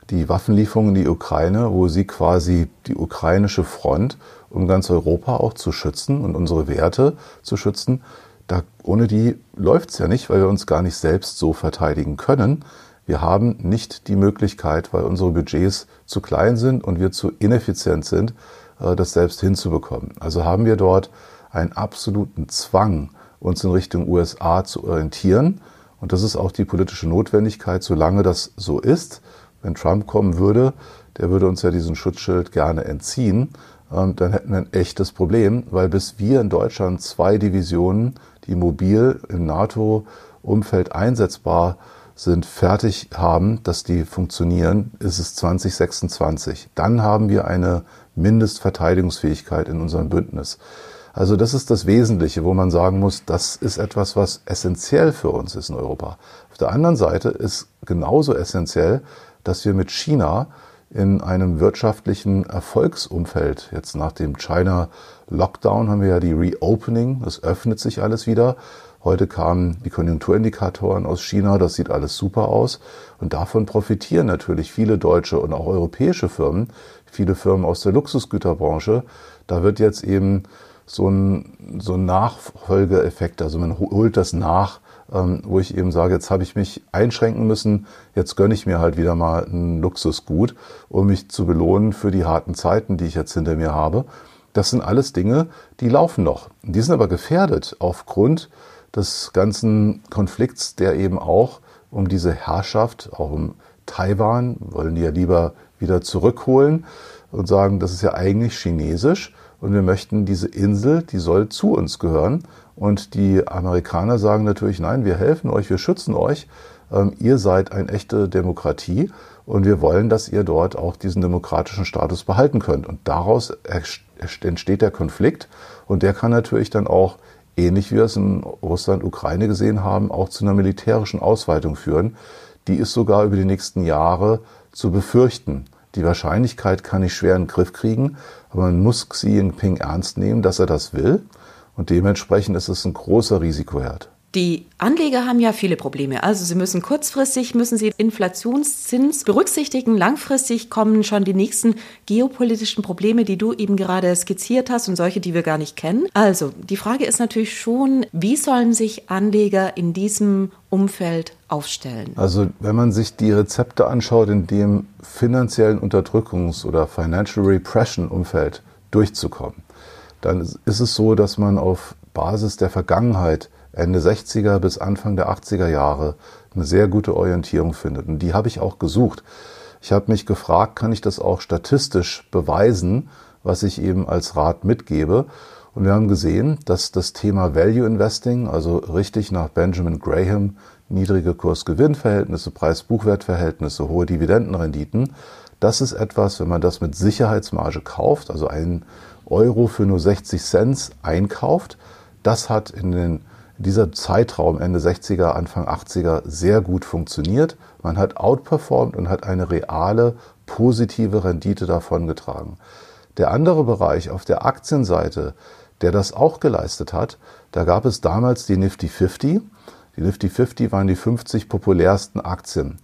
die Waffenlieferungen in die Ukraine, wo sie quasi die ukrainische Front, um ganz Europa auch zu schützen und unsere Werte zu schützen, da, ohne die läuft es ja nicht, weil wir uns gar nicht selbst so verteidigen können. Wir haben nicht die Möglichkeit, weil unsere Budgets zu klein sind und wir zu ineffizient sind, äh, das selbst hinzubekommen. Also haben wir dort einen absoluten Zwang, uns in Richtung USA zu orientieren. Und das ist auch die politische Notwendigkeit, solange das so ist. Wenn Trump kommen würde, der würde uns ja diesen Schutzschild gerne entziehen. Ähm, dann hätten wir ein echtes Problem, weil bis wir in Deutschland zwei Divisionen, die mobil im NATO-Umfeld einsetzbar sind, fertig haben, dass die funktionieren, ist es 2026. Dann haben wir eine Mindestverteidigungsfähigkeit in unserem Bündnis. Also das ist das Wesentliche, wo man sagen muss, das ist etwas, was essentiell für uns ist in Europa. Auf der anderen Seite ist genauso essentiell, dass wir mit China in einem wirtschaftlichen Erfolgsumfeld, jetzt nach dem China Lockdown haben wir ja die Reopening, es öffnet sich alles wieder. Heute kamen die Konjunkturindikatoren aus China, das sieht alles super aus. Und davon profitieren natürlich viele deutsche und auch europäische Firmen, viele Firmen aus der Luxusgüterbranche. Da wird jetzt eben so ein, so ein Nachfolgeeffekt, also man holt das nach, ähm, wo ich eben sage, jetzt habe ich mich einschränken müssen, jetzt gönne ich mir halt wieder mal ein Luxusgut, um mich zu belohnen für die harten Zeiten, die ich jetzt hinter mir habe. Das sind alles Dinge, die laufen noch. Die sind aber gefährdet aufgrund des ganzen Konflikts, der eben auch um diese Herrschaft, auch um Taiwan, wollen die ja lieber wieder zurückholen und sagen, das ist ja eigentlich chinesisch und wir möchten diese Insel, die soll zu uns gehören. Und die Amerikaner sagen natürlich, nein, wir helfen euch, wir schützen euch. Ähm, ihr seid eine echte Demokratie und wir wollen, dass ihr dort auch diesen demokratischen Status behalten könnt. Und daraus entsteht der Konflikt und der kann natürlich dann auch, ähnlich wie wir es in Russland, Ukraine gesehen haben, auch zu einer militärischen Ausweitung führen. Die ist sogar über die nächsten Jahre zu befürchten. Die Wahrscheinlichkeit kann ich schwer in den Griff kriegen, aber man muss Xi Jinping ernst nehmen, dass er das will. Und dementsprechend ist es ein großer Risikoherd.
Die Anleger haben ja viele Probleme. Also sie müssen kurzfristig, müssen sie Inflationszins berücksichtigen. Langfristig kommen schon die nächsten geopolitischen Probleme, die du eben gerade skizziert hast und solche, die wir gar nicht kennen. Also die Frage ist natürlich schon, wie sollen sich Anleger in diesem Umfeld aufstellen?
Also wenn man sich die Rezepte anschaut, in dem finanziellen Unterdrückungs- oder Financial Repression Umfeld durchzukommen, dann ist es so, dass man auf Basis der Vergangenheit Ende 60er bis Anfang der 80er Jahre eine sehr gute Orientierung findet. Und die habe ich auch gesucht. Ich habe mich gefragt, kann ich das auch statistisch beweisen, was ich eben als Rat mitgebe? Und wir haben gesehen, dass das Thema Value Investing, also richtig nach Benjamin Graham, niedrige Kurs-Gewinn-Verhältnisse, Preis-Buchwert-Verhältnisse, hohe Dividendenrenditen, das ist etwas, wenn man das mit Sicherheitsmarge kauft, also einen Euro für nur 60 Cent einkauft, das hat in den dieser Zeitraum Ende 60er, Anfang 80er sehr gut funktioniert. Man hat outperformed und hat eine reale positive Rendite davongetragen. Der andere Bereich auf der Aktienseite, der das auch geleistet hat, da gab es damals die Nifty 50. Die Nifty 50 waren die 50 populärsten Aktien.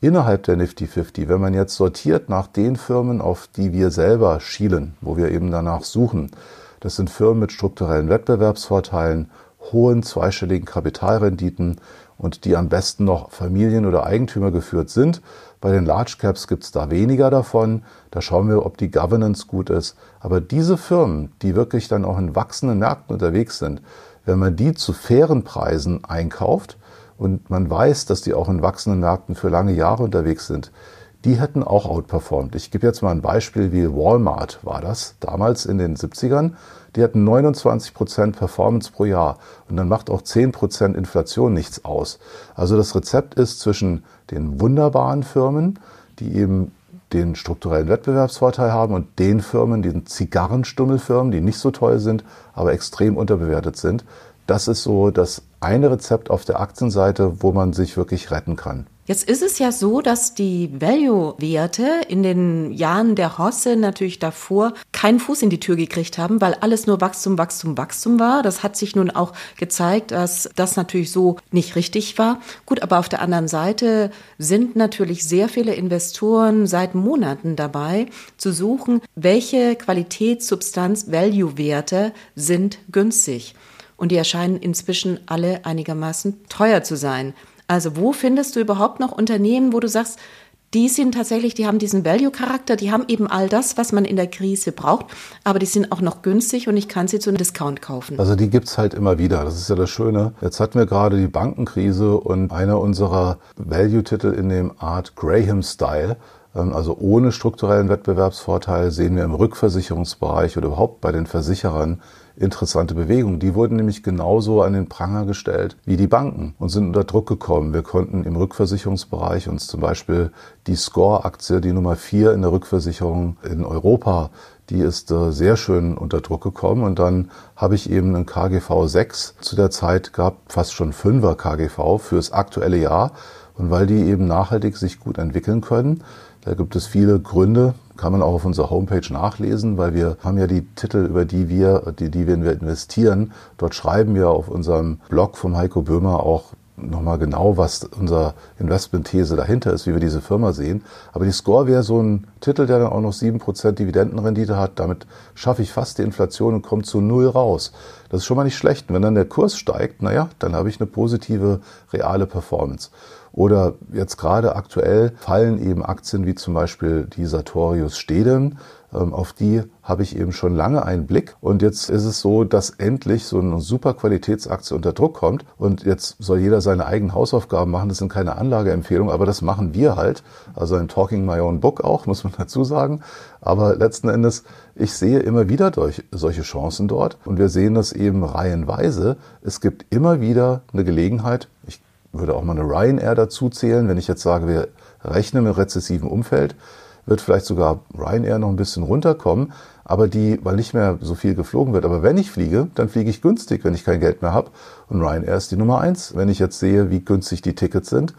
Innerhalb der Nifty 50, wenn man jetzt sortiert nach den Firmen, auf die wir selber schielen, wo wir eben danach suchen, das sind Firmen mit strukturellen Wettbewerbsvorteilen, hohen zweistelligen Kapitalrenditen und die am besten noch Familien- oder Eigentümer geführt sind. Bei den Large Caps gibt es da weniger davon. Da schauen wir, ob die Governance gut ist. Aber diese Firmen, die wirklich dann auch in wachsenden Märkten unterwegs sind, wenn man die zu fairen Preisen einkauft und man weiß, dass die auch in wachsenden Märkten für lange Jahre unterwegs sind, die hätten auch outperformed. Ich gebe jetzt mal ein Beispiel wie Walmart war das damals in den 70ern. Die hatten 29 Prozent Performance pro Jahr und dann macht auch 10 Prozent Inflation nichts aus. Also das Rezept ist zwischen den wunderbaren Firmen, die eben den strukturellen Wettbewerbsvorteil haben und den Firmen, den Zigarrenstummelfirmen, die nicht so toll sind, aber extrem unterbewertet sind. Das ist so das eine Rezept auf der Aktienseite, wo man sich wirklich retten kann.
Jetzt ist es ja so, dass die Value-Werte in den Jahren der Hosse natürlich davor keinen Fuß in die Tür gekriegt haben, weil alles nur Wachstum, Wachstum, Wachstum war. Das hat sich nun auch gezeigt, dass das natürlich so nicht richtig war. Gut, aber auf der anderen Seite sind natürlich sehr viele Investoren seit Monaten dabei zu suchen, welche Qualitätssubstanz, Value-Werte sind günstig. Und die erscheinen inzwischen alle einigermaßen teuer zu sein. Also wo findest du überhaupt noch Unternehmen, wo du sagst, die sind tatsächlich, die haben diesen Value-Charakter, die haben eben all das, was man in der Krise braucht, aber die sind auch noch günstig und ich kann sie zu einem Discount kaufen.
Also die gibt's halt immer wieder, das ist ja das Schöne. Jetzt hatten wir gerade die Bankenkrise und einer unserer Value-Titel in dem Art Graham-Style, ähm, also ohne strukturellen Wettbewerbsvorteil, sehen wir im Rückversicherungsbereich oder überhaupt bei den Versicherern interessante Bewegung. Die wurden nämlich genauso an den Pranger gestellt wie die Banken und sind unter Druck gekommen. Wir konnten im Rückversicherungsbereich uns zum Beispiel die Score-Aktie, die Nummer vier in der Rückversicherung in Europa, die ist äh, sehr schön unter Druck gekommen. Und dann habe ich eben einen KGV 6 zu der Zeit gehabt, fast schon 5er KGV fürs aktuelle Jahr. Und weil die eben nachhaltig sich gut entwickeln können, da gibt es viele Gründe, kann man auch auf unserer Homepage nachlesen, weil wir haben ja die Titel, über die wir, die, die wir investieren. Dort schreiben wir auf unserem Blog vom Heiko Böhmer auch nochmal genau, was unser Investmentthese dahinter ist, wie wir diese Firma sehen. Aber die Score wäre so ein Titel, der dann auch noch sieben Prozent Dividendenrendite hat. Damit schaffe ich fast die Inflation und komme zu null raus. Das ist schon mal nicht schlecht. Und wenn dann der Kurs steigt, naja, dann habe ich eine positive reale Performance. Oder jetzt gerade aktuell fallen eben Aktien wie zum Beispiel die Sartorius Stedem. ähm, auf die habe ich eben schon lange einen Blick. Und jetzt ist es so, dass endlich so eine super Qualitätsaktie unter Druck kommt. Und jetzt soll jeder seine eigenen Hausaufgaben machen. Das sind keine Anlageempfehlungen, aber das machen wir halt. Also ein Talking My Own Book auch, muss man dazu sagen. Aber letzten Endes, ich sehe immer wieder durch solche Chancen dort. Und wir sehen das eben reihenweise. Es gibt immer wieder eine Gelegenheit. Ich würde auch mal eine Ryanair dazu zählen, wenn ich jetzt sage, wir rechnen mit rezessivem Umfeld wird vielleicht sogar Ryanair noch ein bisschen runterkommen, aber die, weil nicht mehr so viel geflogen wird. Aber wenn ich fliege, dann fliege ich günstig, wenn ich kein Geld mehr habe. Und Ryanair ist die Nummer eins. Wenn ich jetzt sehe, wie günstig die Tickets sind,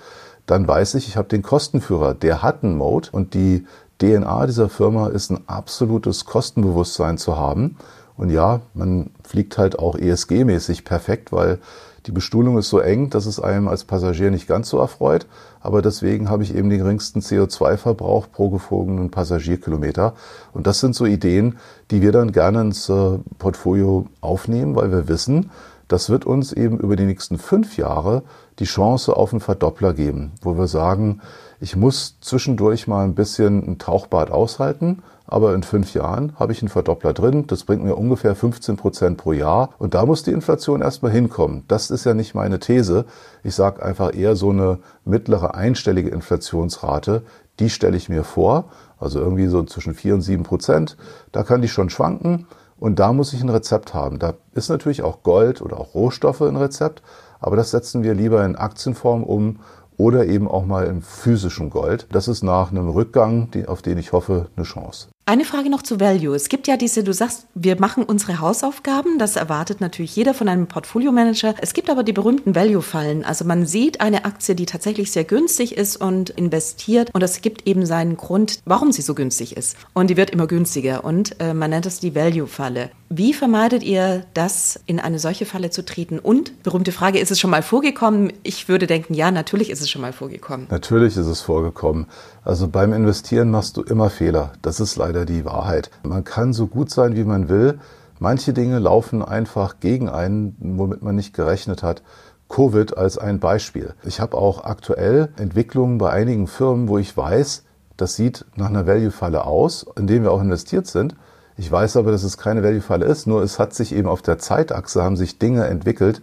dann weiß ich, ich habe den Kostenführer. Der hat einen Mode und die DNA dieser Firma ist ein absolutes Kostenbewusstsein zu haben. Und ja, man fliegt halt auch ESG-mäßig perfekt, weil die Bestuhlung ist so eng, dass es einem als Passagier nicht ganz so erfreut, aber deswegen habe ich eben den geringsten CO2-Verbrauch pro geflogenen Passagierkilometer. Und das sind so Ideen, die wir dann gerne ins äh, Portfolio aufnehmen, weil wir wissen, das wird uns eben über die nächsten fünf Jahre die Chance auf einen Verdoppler geben, wo wir sagen, ich muss zwischendurch mal ein bisschen ein Tauchbad aushalten, aber in fünf Jahren habe ich einen Verdoppler drin. Das bringt mir ungefähr 15 Prozent pro Jahr. Und da muss die Inflation erstmal hinkommen. Das ist ja nicht meine These. Ich sage einfach eher so eine mittlere einstellige Inflationsrate. Die stelle ich mir vor. Also irgendwie so zwischen vier und sieben Prozent. Da kann die schon schwanken. Und da muss ich ein Rezept haben. Da ist natürlich auch Gold oder auch Rohstoffe ein Rezept. Aber das setzen wir lieber in Aktienform um oder eben auch mal im physischen Gold. Das ist nach einem Rückgang, auf den ich hoffe, eine Chance.
Eine Frage noch zu Value. Es gibt ja diese, du sagst, wir machen unsere Hausaufgaben. Das erwartet natürlich jeder von einem Portfolio-Manager. Es gibt aber die berühmten Value-Fallen. Also man sieht eine Aktie, die tatsächlich sehr günstig ist und investiert. Und es gibt eben seinen Grund, warum sie so günstig ist. Und die wird immer günstiger. Und äh, man nennt es die Value-Falle. Wie vermeidet ihr das, in eine solche Falle zu treten? Und, berühmte Frage, ist es schon mal vorgekommen? Ich würde denken, ja, natürlich ist es schon mal vorgekommen.
Natürlich ist es vorgekommen. Also beim Investieren machst du immer Fehler. Das ist leider die Wahrheit. Man kann so gut sein, wie man will. Manche Dinge laufen einfach gegen einen, womit man nicht gerechnet hat. Covid als ein Beispiel. Ich habe auch aktuell Entwicklungen bei einigen Firmen, wo ich weiß, das sieht nach einer Value-Falle aus, in dem wir auch investiert sind. Ich weiß aber, dass es keine Value-Falle ist, nur es hat sich eben auf der Zeitachse haben sich Dinge entwickelt,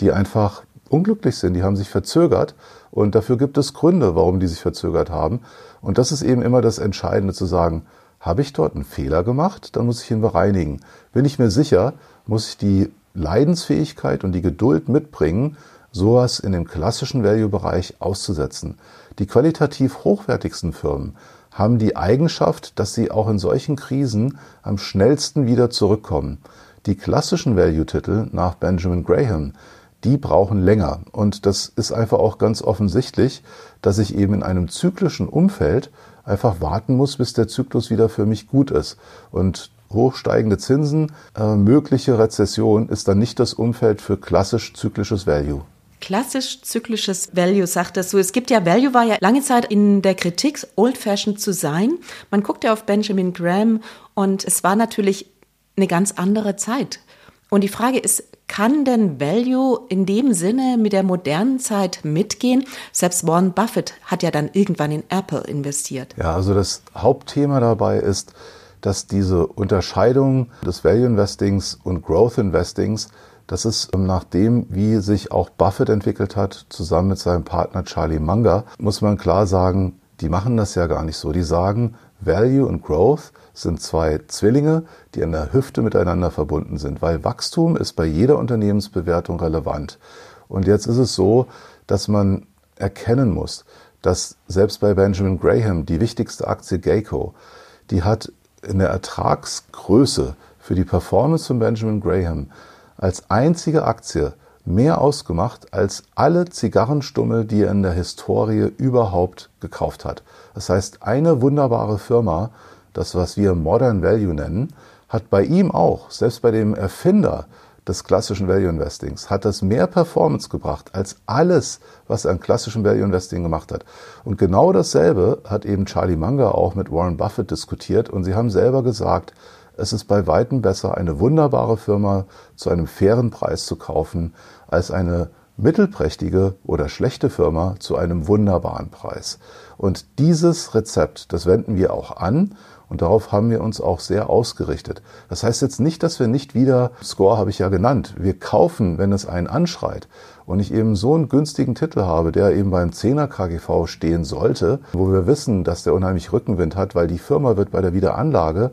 die einfach unglücklich sind, die haben sich verzögert und dafür gibt es Gründe, warum die sich verzögert haben. Und das ist eben immer das Entscheidende zu sagen, habe ich dort einen Fehler gemacht, dann muss ich ihn bereinigen. Bin ich mir sicher, muss ich die Leidensfähigkeit und die Geduld mitbringen, sowas in dem klassischen Value-Bereich auszusetzen. Die qualitativ hochwertigsten Firmen haben die Eigenschaft, dass sie auch in solchen Krisen am schnellsten wieder zurückkommen. Die klassischen Value-Titel nach Benjamin Graham, die brauchen länger. Und das ist einfach auch ganz offensichtlich, dass ich eben in einem zyklischen Umfeld einfach warten muss, bis der Zyklus wieder für mich gut ist. Und hochsteigende Zinsen, äh, mögliche Rezession ist dann nicht das Umfeld für klassisch zyklisches Value.
Klassisch zyklisches Value, sagt er so. Es gibt ja, Value war ja lange Zeit in der Kritik, old-fashioned zu sein. Man guckt ja auf Benjamin Graham und es war natürlich eine ganz andere Zeit. Und die Frage ist, kann denn Value in dem Sinne mit der modernen Zeit mitgehen? Selbst Warren Buffett hat ja dann irgendwann in Apple investiert.
Ja, also das Hauptthema dabei ist, dass diese Unterscheidung des Value Investings und Growth Investings, das ist nach dem, wie sich auch Buffett entwickelt hat, zusammen mit seinem Partner Charlie Munger, muss man klar sagen, die machen das ja gar nicht so. Die sagen, Value und Growth sind zwei Zwillinge, die an der Hüfte miteinander verbunden sind, weil Wachstum ist bei jeder Unternehmensbewertung relevant. Und jetzt ist es so, dass man erkennen muss, dass selbst bei Benjamin Graham die wichtigste Aktie Geico, die hat in der Ertragsgröße für die Performance von Benjamin Graham als einzige Aktie mehr ausgemacht als alle Zigarrenstummel, die er in der Historie überhaupt gekauft hat. Das heißt, eine wunderbare Firma das, was wir Modern Value nennen, hat bei ihm auch, selbst bei dem Erfinder des klassischen Value Investings, hat das mehr Performance gebracht als alles, was er an klassischem Value Investing gemacht hat. Und genau dasselbe hat eben Charlie Munger auch mit Warren Buffett diskutiert und sie haben selber gesagt, es ist bei weitem besser, eine wunderbare Firma zu einem fairen Preis zu kaufen, als eine mittelprächtige oder schlechte Firma zu einem wunderbaren Preis. Und dieses Rezept, das wenden wir auch an und darauf haben wir uns auch sehr ausgerichtet. Das heißt jetzt nicht, dass wir nicht wieder, Score habe ich ja genannt, wir kaufen, wenn es einen anschreit und ich eben so einen günstigen Titel habe, der eben beim 10er KGV stehen sollte, wo wir wissen, dass der unheimlich Rückenwind hat, weil die Firma wird bei der Wiederanlage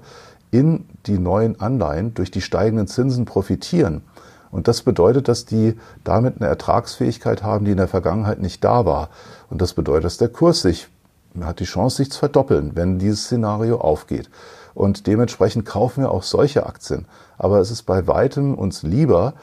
in die neuen Anleihen durch die steigenden Zinsen profitieren. Und das bedeutet, dass die damit eine Ertragsfähigkeit haben, die in der Vergangenheit nicht da war. Und das bedeutet, dass der Kurs sich, hat die Chance, sich zu verdoppeln, wenn dieses Szenario aufgeht. Und dementsprechend kaufen wir auch solche Aktien. Aber es ist bei weitem uns lieber,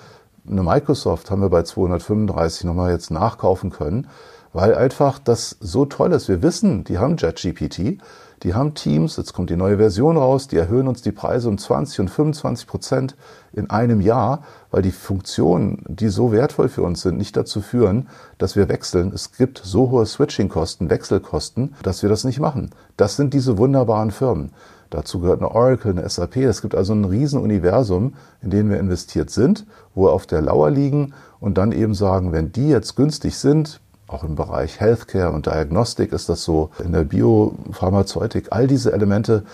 eine Microsoft haben wir bei 235 nochmal jetzt nachkaufen können, weil einfach das so toll ist. Wir wissen, die haben JetGPT, die haben Teams, jetzt kommt die neue Version raus, die erhöhen uns die Preise um 20 und 25 Prozent in einem Jahr, weil die Funktionen, die so wertvoll für uns sind, nicht dazu führen, dass wir wechseln. Es gibt so hohe Switching-Kosten, Wechselkosten, dass wir das nicht machen. Das sind diese wunderbaren Firmen. Dazu gehört eine Oracle, eine SAP. Es gibt also ein Riesenuniversum, in dem wir investiert sind, wo wir auf der Lauer liegen und dann eben sagen, wenn die jetzt günstig sind, auch im Bereich Healthcare und Diagnostik ist das so, in der Biopharmazeutik, all diese Elemente,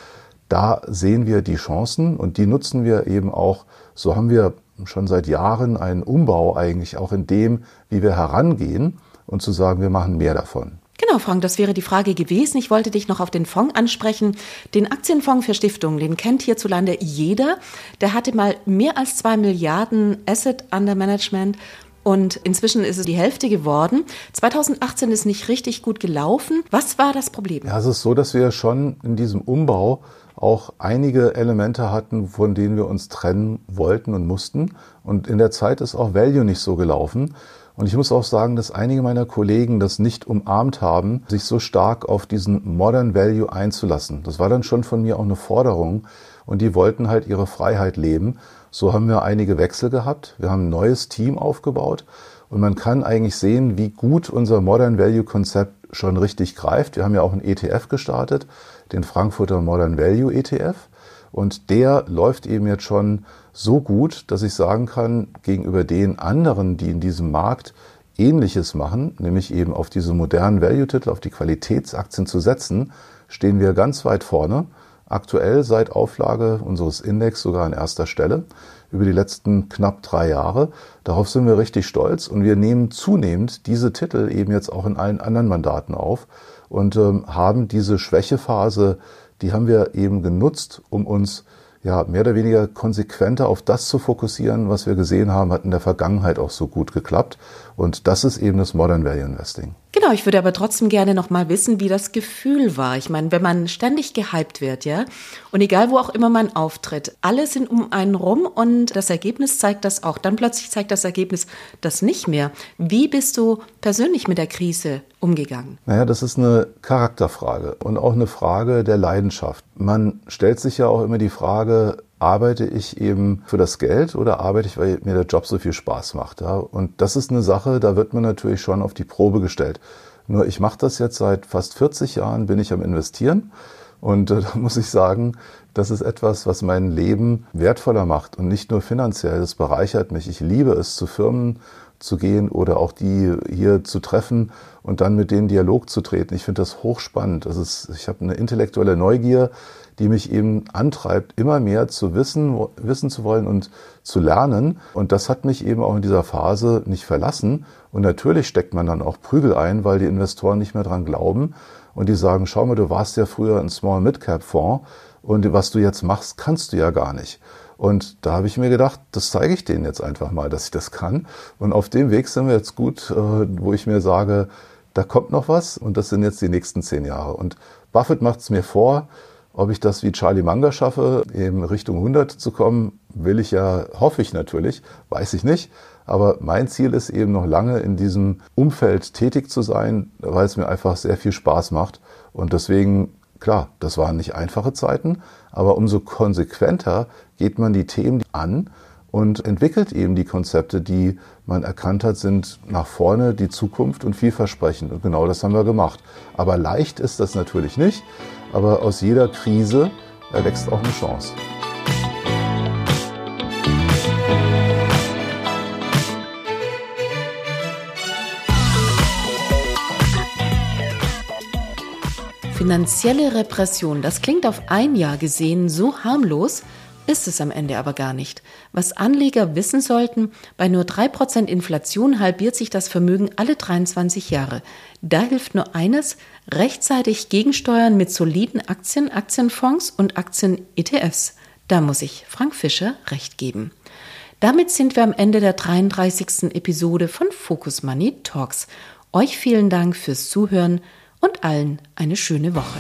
da sehen wir die Chancen und die nutzen wir eben auch. So haben wir schon seit Jahren einen Umbau eigentlich auch in dem, wie wir herangehen und zu sagen, wir machen mehr davon.
Genau, Frank, das wäre die Frage gewesen. Ich wollte dich noch auf den Fonds ansprechen. Den Aktienfonds für Stiftungen, den kennt hierzulande jeder. Der hatte mal mehr als zwei Milliarden Asset Under Management und inzwischen ist es die Hälfte geworden. 2018 ist nicht richtig gut gelaufen. Was war das Problem?
Ja, es ist so, dass wir schon in diesem Umbau auch einige Elemente hatten, von denen wir uns trennen wollten und mussten. Und in der Zeit ist auch Value nicht so gelaufen. Und ich muss auch sagen, dass einige meiner Kollegen das nicht umarmt haben, sich so stark auf diesen Modern Value einzulassen. Das war dann schon von mir auch eine Forderung. Und die wollten halt ihre Freiheit leben. So haben wir einige Wechsel gehabt. Wir haben ein neues Team aufgebaut. Und man kann eigentlich sehen, wie gut unser Modern Value Konzept schon richtig greift. Wir haben ja auch einen ETF gestartet, den Frankfurter Modern Value ETF. Und der läuft eben jetzt schon so gut, dass ich sagen kann, gegenüber den anderen, die in diesem Markt Ähnliches machen, nämlich eben auf diese modernen Value-Titel, auf die Qualitätsaktien zu setzen, stehen wir ganz weit vorne. Aktuell seit Auflage unseres Index sogar an erster Stelle über die letzten knapp drei Jahre. Darauf sind wir richtig stolz und wir nehmen zunehmend diese Titel eben jetzt auch in allen anderen Mandaten auf und ähm, haben diese Schwächephase die haben wir eben genutzt, um uns ja, mehr oder weniger konsequenter auf das zu fokussieren, was wir gesehen haben, hat in der Vergangenheit auch so gut geklappt. Und das ist eben das Modern Value Investing.
Genau, ich würde aber trotzdem gerne noch mal wissen, wie das Gefühl war. Ich meine, wenn man ständig gehypt wird, ja, und egal wo auch immer man auftritt, alle sind um einen rum und das Ergebnis zeigt das auch. Dann plötzlich zeigt das Ergebnis das nicht mehr. Wie bist du persönlich mit der Krise umgegangen?
Naja, das ist eine Charakterfrage und auch eine Frage der Leidenschaft. Man stellt sich ja auch immer die Frage, arbeite ich eben für das Geld oder arbeite ich, weil mir der Job so viel Spaß macht. Ja? Und das ist eine Sache, da wird man natürlich schon auf die Probe gestellt. Nur ich mache das jetzt seit fast 40 Jahren, bin ich am Investieren. Und äh, da muss ich sagen, das ist etwas, was mein Leben wertvoller macht und nicht nur finanziell. Das bereichert mich. Ich liebe es, zu Firmen zu gehen oder auch die hier zu treffen und dann mit denen Dialog zu treten. Ich finde das hochspannend. Das ist, ich habe eine intellektuelle Neugier, die mich eben antreibt, immer mehr zu wissen, wissen zu wollen und zu lernen. Und das hat mich eben auch in dieser Phase nicht verlassen. Und natürlich steckt man dann auch Prügel ein, weil die Investoren nicht mehr dran glauben. Und die sagen, schau mal, du warst ja früher ein Small Mid Cap Fonds und was du jetzt machst, kannst du ja gar nicht. Und da habe ich mir gedacht, das zeige ich denen jetzt einfach mal, dass ich das kann. Und auf dem Weg sind wir jetzt gut, äh, wo ich mir sage, da kommt noch was und das sind jetzt die nächsten zehn Jahre. Und Buffett macht es mir vor, ob ich das wie Charlie Munger schaffe, in Richtung 100 zu kommen, will ich ja, hoffe ich natürlich, weiß ich nicht. Aber mein Ziel ist eben noch lange in diesem Umfeld tätig zu sein, weil es mir einfach sehr viel Spaß macht. Und deswegen, klar, das waren nicht einfache Zeiten, aber umso konsequenter geht man die Themen an und entwickelt eben die Konzepte, die man erkannt hat, sind nach vorne die Zukunft und vielversprechend. Und genau das haben wir gemacht. Aber leicht ist das natürlich nicht. Aber aus jeder Krise wächst auch eine Chance.
Finanzielle Repression, das klingt auf ein Jahr gesehen so harmlos, ist es am Ende aber gar nicht. Was Anleger wissen sollten, bei nur 3% Inflation halbiert sich das Vermögen alle 23 Jahre. Da hilft nur eines, rechtzeitig gegensteuern mit soliden Aktien, Aktienfonds und Aktien-ETFs. Da muss ich Frank Fischer recht geben. Damit sind wir am Ende der 33. Episode von Focus Money Talks. Euch vielen Dank fürs Zuhören und allen eine schöne Woche.